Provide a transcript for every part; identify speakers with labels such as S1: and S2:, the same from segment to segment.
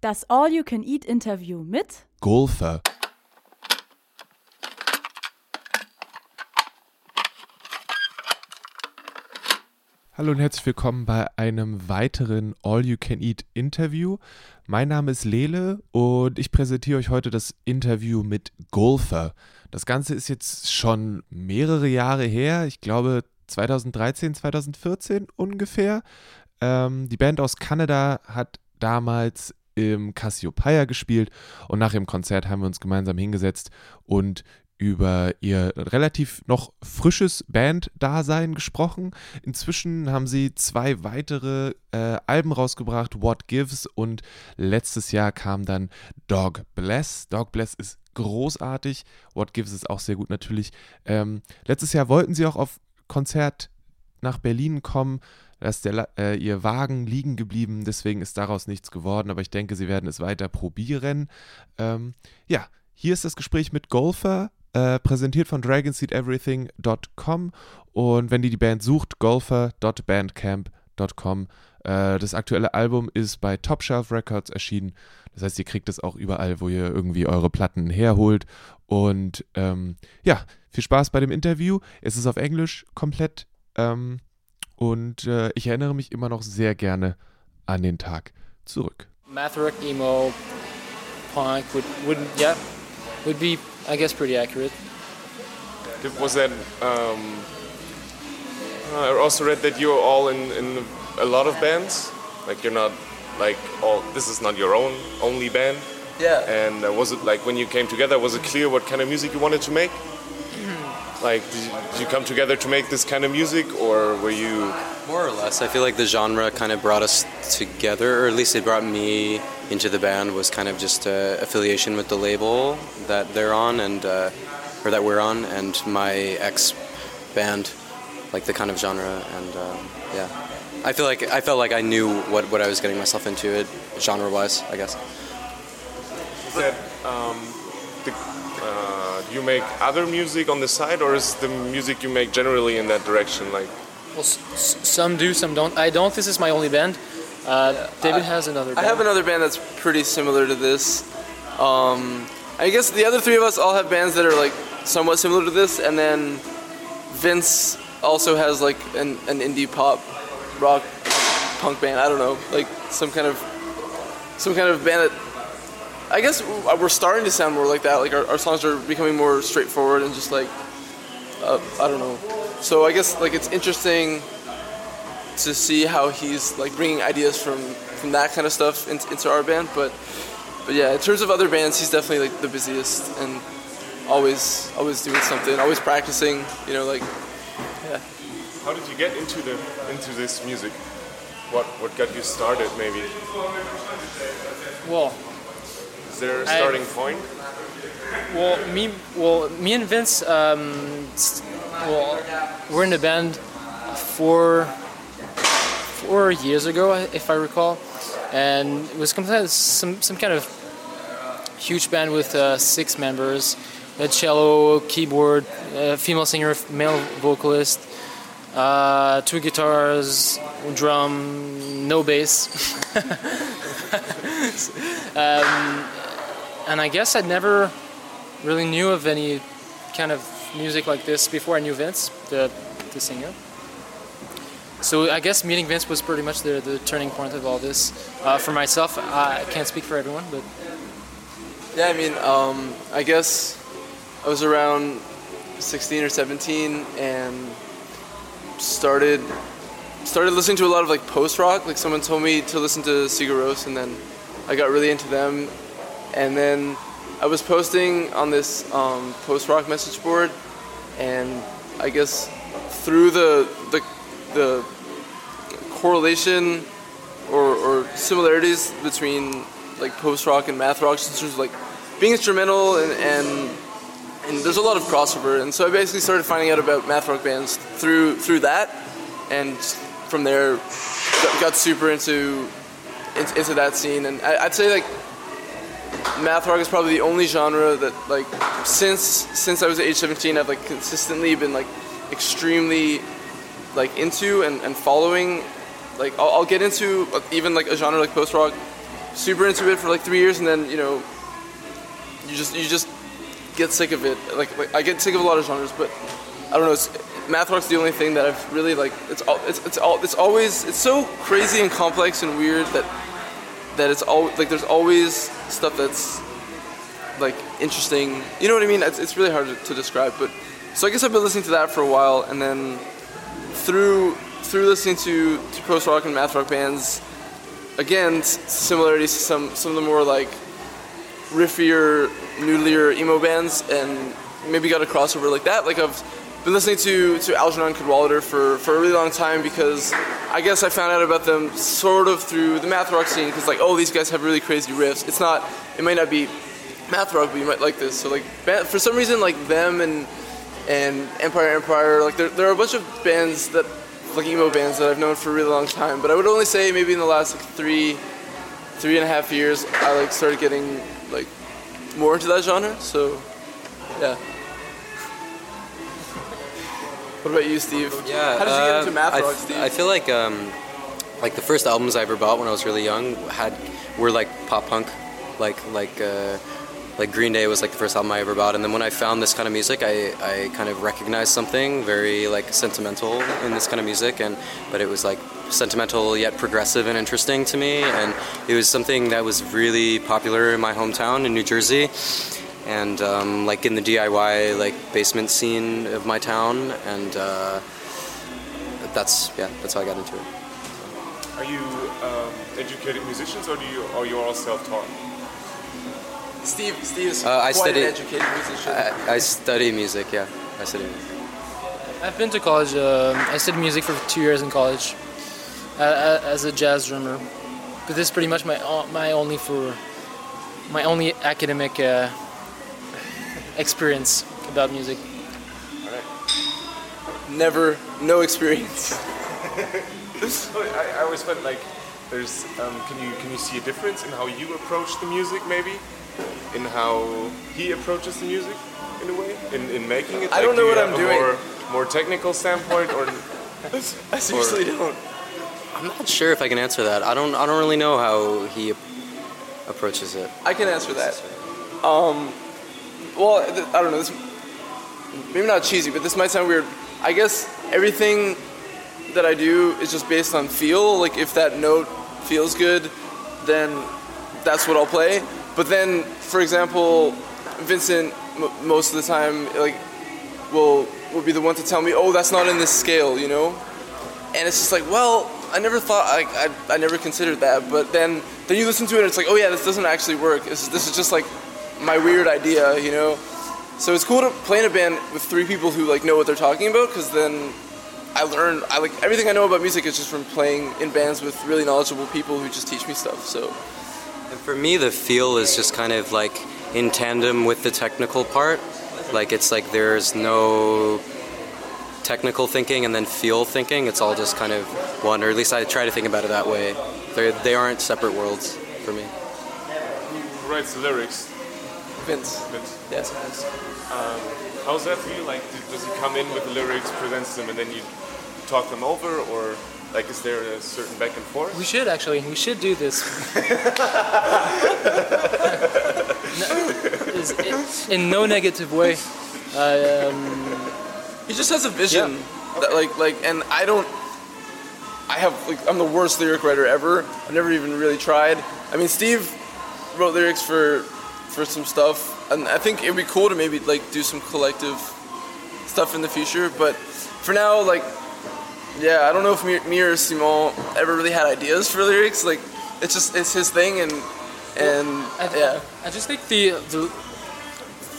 S1: Das All-You-Can-Eat-Interview mit
S2: Golfer. Hallo und herzlich willkommen bei einem weiteren All-You-Can-Eat-Interview. Mein Name ist Lele und ich präsentiere euch heute das Interview mit Golfer. Das Ganze ist jetzt schon mehrere Jahre her, ich glaube 2013, 2014 ungefähr. Ähm, die Band aus Kanada hat damals im Cassiopeia gespielt und nach dem Konzert haben wir uns gemeinsam hingesetzt und über ihr relativ noch frisches Band-Dasein gesprochen. Inzwischen haben sie zwei weitere äh, Alben rausgebracht, What Gives und letztes Jahr kam dann Dog Bless. Dog Bless ist großartig, What Gives ist auch sehr gut natürlich. Ähm, letztes Jahr wollten sie auch auf Konzert nach Berlin kommen. Da ist der, äh, ihr Wagen liegen geblieben, deswegen ist daraus nichts geworden, aber ich denke, sie werden es weiter probieren. Ähm, ja, hier ist das Gespräch mit Golfer, äh, präsentiert von dragonseedeverything.com und wenn ihr die Band sucht, golfer.bandcamp.com. Äh, das aktuelle Album ist bei Top Shelf Records erschienen. Das heißt, ihr kriegt es auch überall, wo ihr irgendwie eure Platten herholt. Und ähm, ja, viel Spaß bei dem Interview. Es ist auf Englisch komplett. Ähm, und äh, ich erinnere mich immer noch sehr gerne an den Tag zurück.
S3: Math rock, emo, punk would, would yeah, would be I guess pretty accurate.
S4: Was that? Um, I also read that you're all in, in a lot of bands. Like you're not like all. This is not your own only band.
S3: Yeah.
S4: And uh, was it like when you came together? Was it clear what kind of music you wanted to make? Like, did you, did you come together to make this kind of music, or were you?
S5: More or less. I feel like the genre kind of brought us together, or at least it brought me into the band. Was kind of just uh, affiliation with the label that they're on, and uh, or that we're on, and my ex band, like the kind of genre, and um, yeah. I feel like I felt like I knew what, what I was getting myself into, it genre wise, I guess.
S4: Is that um, the, uh, do you make other music on the side, or is the music you make generally in that direction? Like,
S3: Well, s- s- some do, some don't. I don't. This is my only band. Uh, David has another.
S6: I have another band that's pretty similar to this. Um, I guess the other three of us all have bands that are like somewhat similar to this, and then Vince also has like an, an indie pop rock punk band. I don't know, like some kind of some kind of band that I guess we're starting to sound more like that. Like our, our songs are becoming more straightforward and just like uh, I don't know. So I guess like it's interesting to see how he's like bringing ideas from from that kind of stuff into, into our band. But but yeah, in terms of other bands, he's definitely like the busiest and always always doing something, always practicing. You know, like yeah.
S4: how did you get into the into this music? What what got you started? Maybe
S3: Well,
S4: there a
S3: I-
S4: starting point?
S3: well, me, well, me and Vince, um, well, we're in the band four, four years ago, if I recall, and it was some some kind of huge band with uh, six members, a cello, keyboard, a female singer, male vocalist, uh, two guitars, drum, no bass. um, and I guess I never really knew of any kind of music like this before I knew Vince, the, the singer. So I guess meeting Vince was pretty much the, the turning point of all this. Uh, for myself, I can't speak for everyone, but
S6: Yeah, I mean, um, I guess I was around 16 or 17 and started started listening to a lot of like post rock. Like someone told me to listen to Sigur Rós, and then I got really into them. And then I was posting on this um, post rock message board, and I guess through the the the correlation or, or similarities between like post rock and math rock, in terms of like being instrumental and, and and there's a lot of crossover. And so I basically started finding out about math rock bands through through that, and from there got, super into, into into that scene. And I, I'd say like math rock is probably the only genre that like since since I was age 17 I've like consistently been like extremely like into and, and following like I'll, I'll get into even like a genre like post rock super into it for like three years, and then you know, you just you just get sick of it. Like, like I get sick of a lot of genres, but I don't know. It's, math rock's the only thing that I've really like. It's all it's it's all it's always it's so crazy and complex and weird that that it's all like there's always stuff that's like interesting. You know what I mean? It's, it's really hard to, to describe, but so I guess I've been listening to that for a while, and then through through listening to, to post rock and math rock bands, again similarities to some some of the more like riffier, noodlier emo bands, and maybe got a crossover like that. Like I've been listening to to Algernon Cadwallader for for a really long time because I guess I found out about them sort of through the math rock scene because like oh these guys have really crazy riffs. It's not it might not be math rock, but you might like this. So like for some reason like them and and Empire Empire like there there are a bunch of bands that like emo bands that I've known for a really long time. But I would only say maybe in the last like three three and a half years I like started getting like more into that genre. So yeah. What about you, Steve?
S5: Yeah.
S6: How did you get
S5: uh,
S6: into math
S5: I,
S6: rock, Steve?
S5: I feel like um, like the first albums I ever bought when I was really young had were like pop punk, like like uh, like Green Day was like the first album I ever bought, and then when I found this kind of music, I, I kind of recognized something very like sentimental in this kind of music, and but it was like sentimental yet progressive and interesting to me, and it was something that was really popular in my hometown in New Jersey and um, like in the DIY like basement scene of my town, and uh, that's yeah, that's how I got into it.
S4: Are you um, educated musicians or do you are you all self-taught?
S6: Steve, Steve is
S5: Uh, I
S6: quite an educated musician.
S5: I, I study music, yeah, I study music.
S3: I've been to college. Um, I studied music for two years in college uh, uh, as a jazz drummer. But this is pretty much my o- my only for my only academic uh, experience about music.
S6: Never, no experience.
S4: Oh, I, I always felt like there's um, can you can you see a difference in how you approach the music maybe, in how he approaches the music in a way in, in making it.
S6: I don't
S4: Like, do
S6: know what I'm
S4: a
S6: doing.
S4: More, more technical standpoint or
S6: I seriously don't.
S5: I'm not sure if I can answer that. I don't I don't really know how he approaches it.
S6: I can answer that. Um, well, I don't know. This maybe not cheesy, but this might sound weird. I guess everything that I do is just based on feel. Like if that note feels good, then that's what I'll play. But then, for example, Vincent m- most of the time like will will be the one to tell me, "Oh, that's not in this scale," you know. And it's just like, well, I never thought, I, I, I never considered that. But then, then you listen to it, and it's like, oh yeah, this doesn't actually work. This, this is just like my weird idea, you know. So it's cool to play in a band with three people who like know what they're talking about, because then I learn, I like everything I know about music is just from playing in bands with really knowledgeable people who just teach me stuff. So
S5: And for me, the feel is just kind of like in tandem with the technical part. Like it's like there's no technical thinking and then feel thinking. It's all just kind of one, or at least I try to think about it that way. They're, they aren't separate worlds for me.
S4: who writes the lyrics?
S6: Vince,
S4: Vince.
S6: yes.
S4: How's that for you? Like, d- does he come in with the lyrics, presents them, and then you talk them over, or like, is there a certain back and forth?
S3: We should actually. We should do this. No, is- it- in no negative way. Um,
S6: He just has a vision that like like and I don't I have like I'm the worst lyric writer ever. I've never even really tried. I mean Steve wrote lyrics for for some stuff and I think it'd be cool to maybe like do some collective stuff in the future, but for now like yeah, I don't know if me, me or Simon ever really had ideas for lyrics. Like it's just it's his thing and and
S3: I,
S6: yeah.
S3: I just think the the,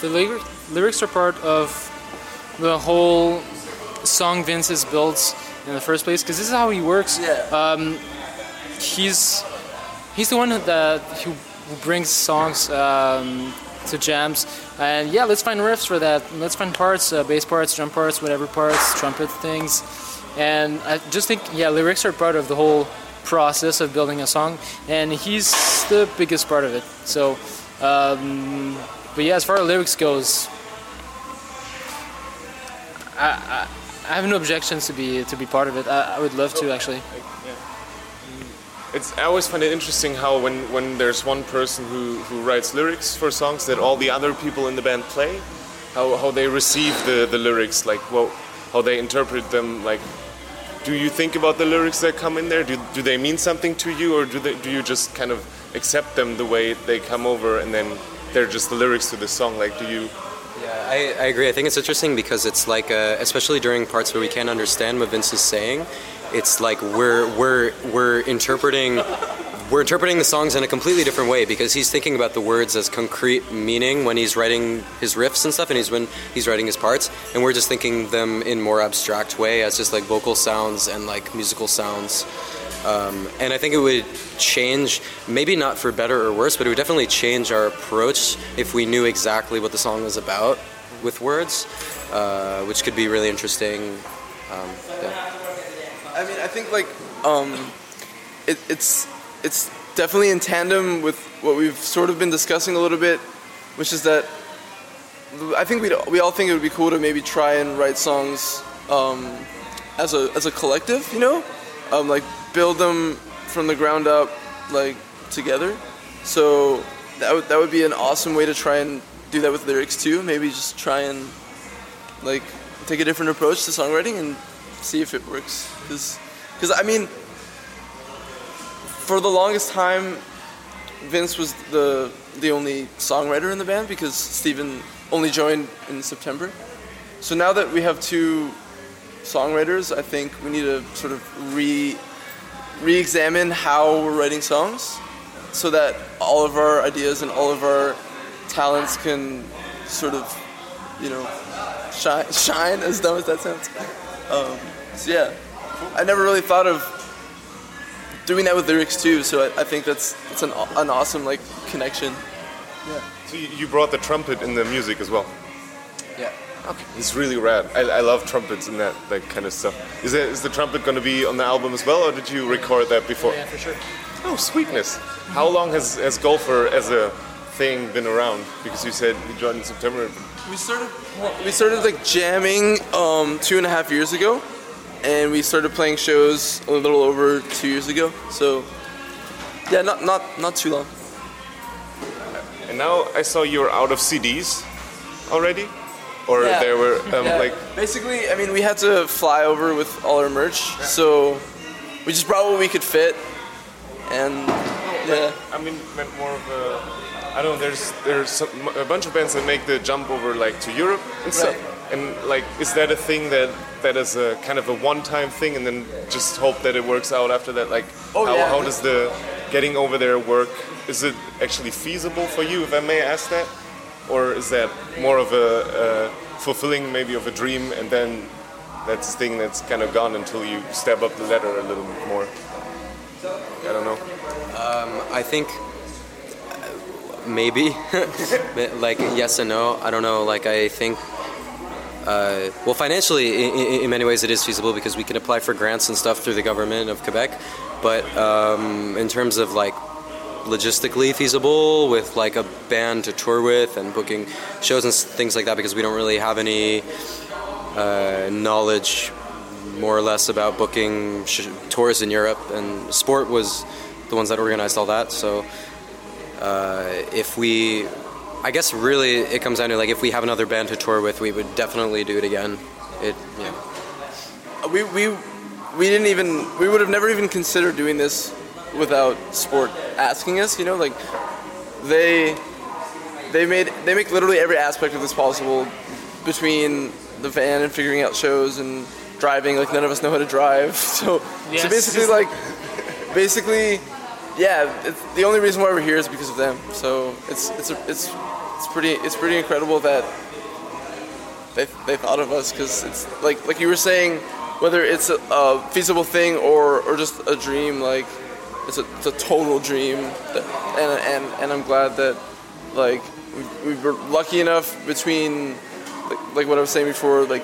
S3: the lyric, lyrics are part of the whole song Vince has built in the first place because this is how he works.
S6: Yeah.
S3: Um, He's he's the one that who brings songs um, to jams and yeah, let's find riffs for that. Let's find parts, uh, bass parts, drum parts, whatever parts, trumpet things, and I just think yeah, lyrics are part of the whole process of building a song, and he's the biggest part of it. So, um, but yeah, as far as lyrics goes, I, I, I have no objections to be to be part of it. I, I would love to actually.
S4: It's I always find it interesting how when, when there's one person who, who writes lyrics for songs that all the other people in the band play, how, how they receive the, the lyrics, like well, how they interpret them. Like, do you think about the lyrics that come in there? Do, do they mean something to you, or do they, do you just kind of accept them the way they come over, and then they're just the lyrics to the song? Like, do you?
S5: Yeah, I, I agree. I think it's interesting because it's like, uh, especially during parts where we can't understand what Vince is saying, it's like we're we're we're interpreting we're interpreting the songs in a completely different way because he's thinking about the words as concrete meaning when he's writing his riffs and stuff, and he's when he's writing his parts, and we're just thinking them in more abstract way as just like vocal sounds and like musical sounds. Um, and I think it would change, maybe not for better or worse, but it would definitely change our approach if we knew exactly what the song was about with words, uh, which could be really interesting. Um, yeah.
S6: I mean, I think like um, it, it's it's definitely in tandem with what we've sort of been discussing a little bit, which is that I think we we all think it would be cool to maybe try and write songs um, as a as a collective, you know, um, like build them from the ground up, like together. So that would that would be an awesome way to try and do that with lyrics too. Maybe just try and like take a different approach to songwriting and see if it works. Because, I mean, for the longest time, Vince was the the only songwriter in the band because Steven only joined in September. So now that we have two songwriters, I think we need to sort of re re-examine how we're writing songs, so that all of our ideas and all of our talents can sort of, you know, shine. Shine as dumb as that sounds. Um, so yeah, I never really thought of doing that with lyrics too. So I, I think that's it's an, an awesome like connection.
S4: Yeah. So you, you brought the trumpet in the music as well.
S6: Yeah.
S4: Okay. It's really rad. I, I love trumpets and that that kind of stuff. Is it is the trumpet going to be on the album as well, or did you record that before?
S3: Yeah, for sure.
S4: Oh, sweetness. How long has has Gulfer as a thing been around? Because you said you joined in September.
S6: We started we started like jamming um, two and a half years ago, and we started playing shows a little over two years ago. So yeah, not not not too long.
S4: And now I saw you're out of CDs already, or
S6: Yeah.
S4: there were um,
S6: Yeah,
S4: like
S6: basically, I mean, we had to fly over with all our merch, so we just brought what we could fit, and yeah.
S4: I mean, meant more of a. I don't know. There's there's some, a bunch of bands that make the jump over like to Europe and stuff. And like, is that a thing that that is a kind of a one-time thing, and then just hope that it works out after that? Like,
S6: Oh,
S4: how,
S6: yeah.
S4: how does the getting over there work? Is it actually feasible for you, if I may ask that, or is that more of a, a fulfilling maybe of a dream, and then that's a thing that's kind of gone until you step up the ladder a little bit more? I don't know.
S5: Um, I think maybe, like yes and no. I don't know. Like I think, uh, well, financially, in, in many ways, it is feasible because we can apply for grants and stuff through the government of Quebec. But um, in terms of like logistically feasible with like a band to tour with and booking shows and things like that because we don't really have any uh, knowledge more or less about booking sh- tours in Europe and sport was the ones that organized all that so uh, if we I guess really it comes down to like if we have another band to tour with we would definitely do it again. It yeah.
S6: We we we didn't even we would have never even considered doing this without sport asking us you know like they they made they make literally every aspect of this possible between the van and figuring out shows and driving like none of us know how to drive. So so basically like basically yeah the only reason why we're here is because of them. So it's it's a, it's it's pretty it's pretty incredible that they, they thought of us because it's like like you were saying whether it's a, a feasible thing or, or just a dream like it's a, it's a total dream that, and, and and I'm glad that like we, we were lucky enough between like, like what I was saying before like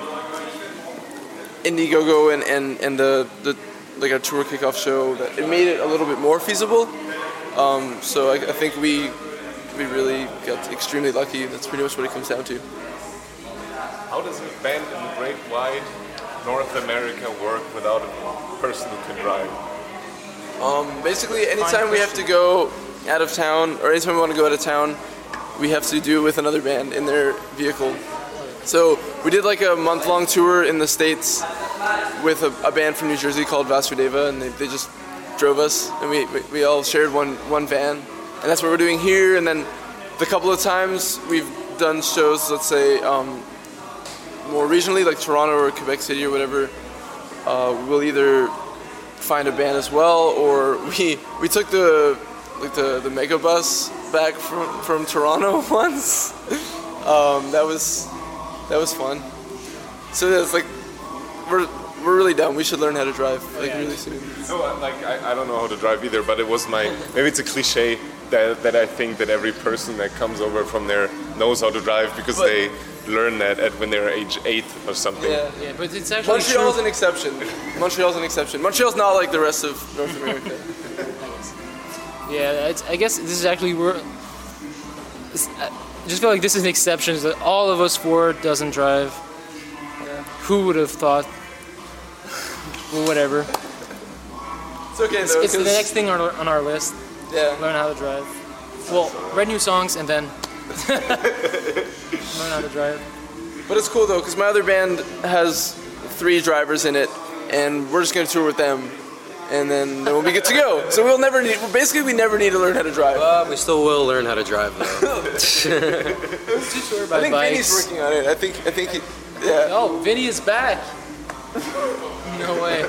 S6: Indiegogo and, and, and the, the like our tour kickoff show that it made it a little bit more feasible um, so I, I think we we really got extremely lucky that's pretty much what it comes down to
S4: How does a band in the great wide North America work without a person who can drive?
S6: Um, basically, anytime we have to go out of town, or anytime we want to go out of town, we have to do it with another band in their vehicle. So we did like a month-long tour in the states with a, a band from New Jersey called Vasudeva, and they, they just drove us, and we, we, we all shared one one van, and that's what we're doing here. And then the couple of times we've done shows, let's say um, more regionally, like Toronto or Quebec City or whatever, uh, we'll either find a band as well, or we we took the like the the mega bus back from from Toronto once. um, that was that was fun. So it's like we're we're really dumb. We should learn how to drive like really soon.
S4: No, I- like I, I don't know how to drive either, but it was my maybe it's a cliche that, that I think that every person that comes over from there knows how to drive because
S6: But-
S4: they learn that at when they're age eight or something.
S6: Yeah.
S3: Yeah, but it's actually
S6: Montreal's
S3: true.
S6: an exception. Montreal's an exception. Montreal's not like the rest of North America.
S3: Yeah, it's, I guess this is actually we're. it's- I just feel like this is an exception. That all of us four doesn't drive. Who would have thought? Well, whatever.
S6: It's okay
S3: It's,
S6: though.
S3: it's the
S6: 'cause-
S3: next thing on our, on our list.
S6: Yeah.
S3: Learn how to drive. Well, write new songs and then learn how to drive.
S6: But it's cool though, because my other band has three drivers in it, and we're just gonna tour with them, and then, then we'll be good to go. So we'll never need. Basically, we never need to learn how to drive.
S5: Uh, we still will learn how to drive though.
S6: I think
S3: bikes.
S6: Vinny's working on it. I think. I think. He, yeah.
S3: Oh, Vinny is back. No way.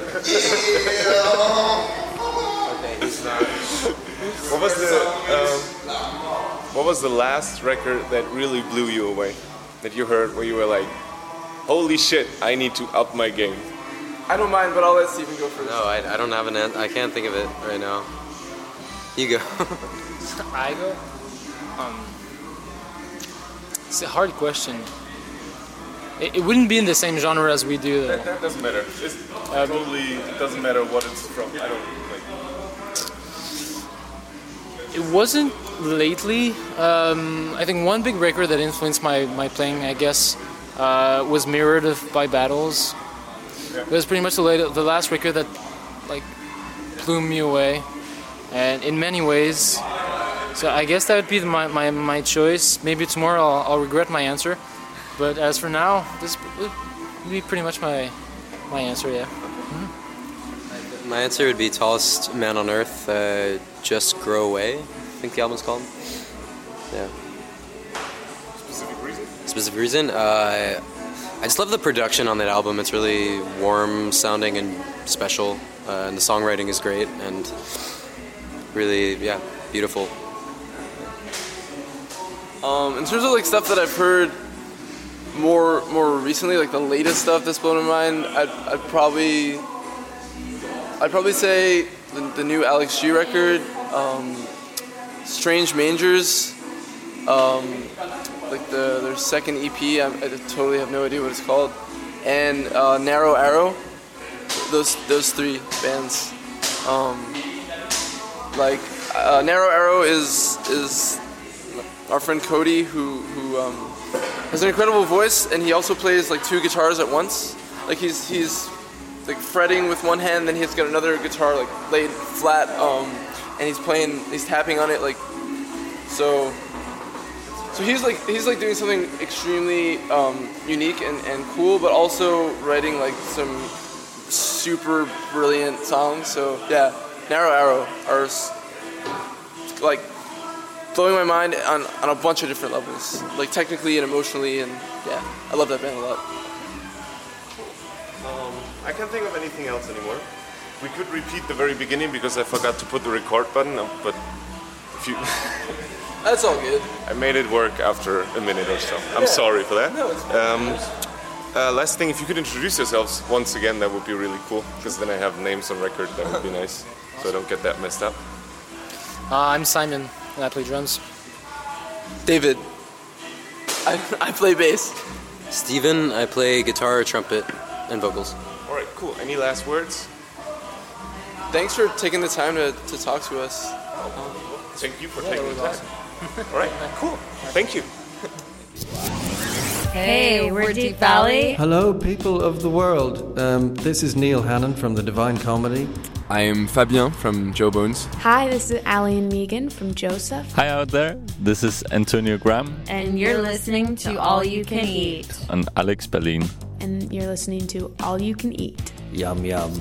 S4: What was the um, What was the last record that really blew you away? That you heard where you were like, "Holy shit! I need to up my game."
S6: I don't mind, but I'll let Steven go first.
S5: no, I, I don't have an an- I can't think of it right now. You go.
S3: I go. Um, it's a hard question. It, it wouldn't be in the same genre as we do, though.
S4: That doesn't matter. It's totally it doesn't matter what it's from. I don't like.
S3: It wasn't lately. Um, I think one big record that influenced my, my playing, I guess, uh, was Mirrored by Battles. It was pretty much the, late, the last record that like blew me away, and in many ways. So I guess that would be my, my, my choice. Maybe tomorrow I'll, I'll regret my answer, but as for now, this would be pretty much my my answer. Yeah.
S5: My answer would be Tallest Man on Earth, uh, Just Grow Away, I think the album's called. Yeah.
S4: Specific reason?
S5: Specific reason? Uh, I just love the production on that album. It's really warm sounding and special, uh, and the songwriting is great and really, yeah, beautiful.
S6: Um, in terms of like stuff that I've heard more more recently, like the latest stuff that's blown my mind, I'd, I'd probably I'd probably say the, the new Alex G record, um, Strange Mangers, um, like the their second EP. I, I totally have no idea what it's called, and uh, Narrow Arrow. Those those three bands. Um, like uh, Narrow Arrow is is our friend Cody, who who um, has an incredible voice, and he also plays like two guitars at once. Like he's he's like fretting with one hand, then he's got another guitar like laid flat, um, and he's playing, he's tapping on it like so. So he's like he's like doing something extremely um, unique and, and cool, but also writing like some super brilliant songs. So yeah, Narrow Arrow are like blowing my mind on, on a bunch of different levels, like technically and emotionally, and yeah, I love that band a lot.
S4: Um, I can't think of anything else anymore. We could repeat the very beginning because I forgot to put the record button, uh, but if you,
S6: That's all good.
S4: I made it work after a minute or so. I'm sorry for that.
S6: No, it's fine.
S4: Um, uh, last thing, if you could introduce yourselves once again, that would be really cool. Because then I have names on record. That would be nice, so I don't get that messed up.
S3: Uh, I'm Simon, and I play drums.
S6: David, I, I play bass.
S5: Steven, I play guitar, trumpet, and vocals.
S4: All right, cool. Any last words?
S6: Thanks for taking the time to, to talk to us.
S4: Thank you for taking the time. All right, cool. Thank you.
S7: Hey, we're Deap Vally.
S8: Hello, people of the world. Um, this is Neil Hannon from the Divine Comedy.
S7: I'm Fabien from Joe Bones.
S8: Hi, this is Allie and Megan from Joseph.
S9: Hi out there, this is Antonio Graham.
S10: And you're listening to All You Can Eat.
S9: And Alex Berlin.
S8: And you're listening to All You Can Eat.
S11: Yum, yum.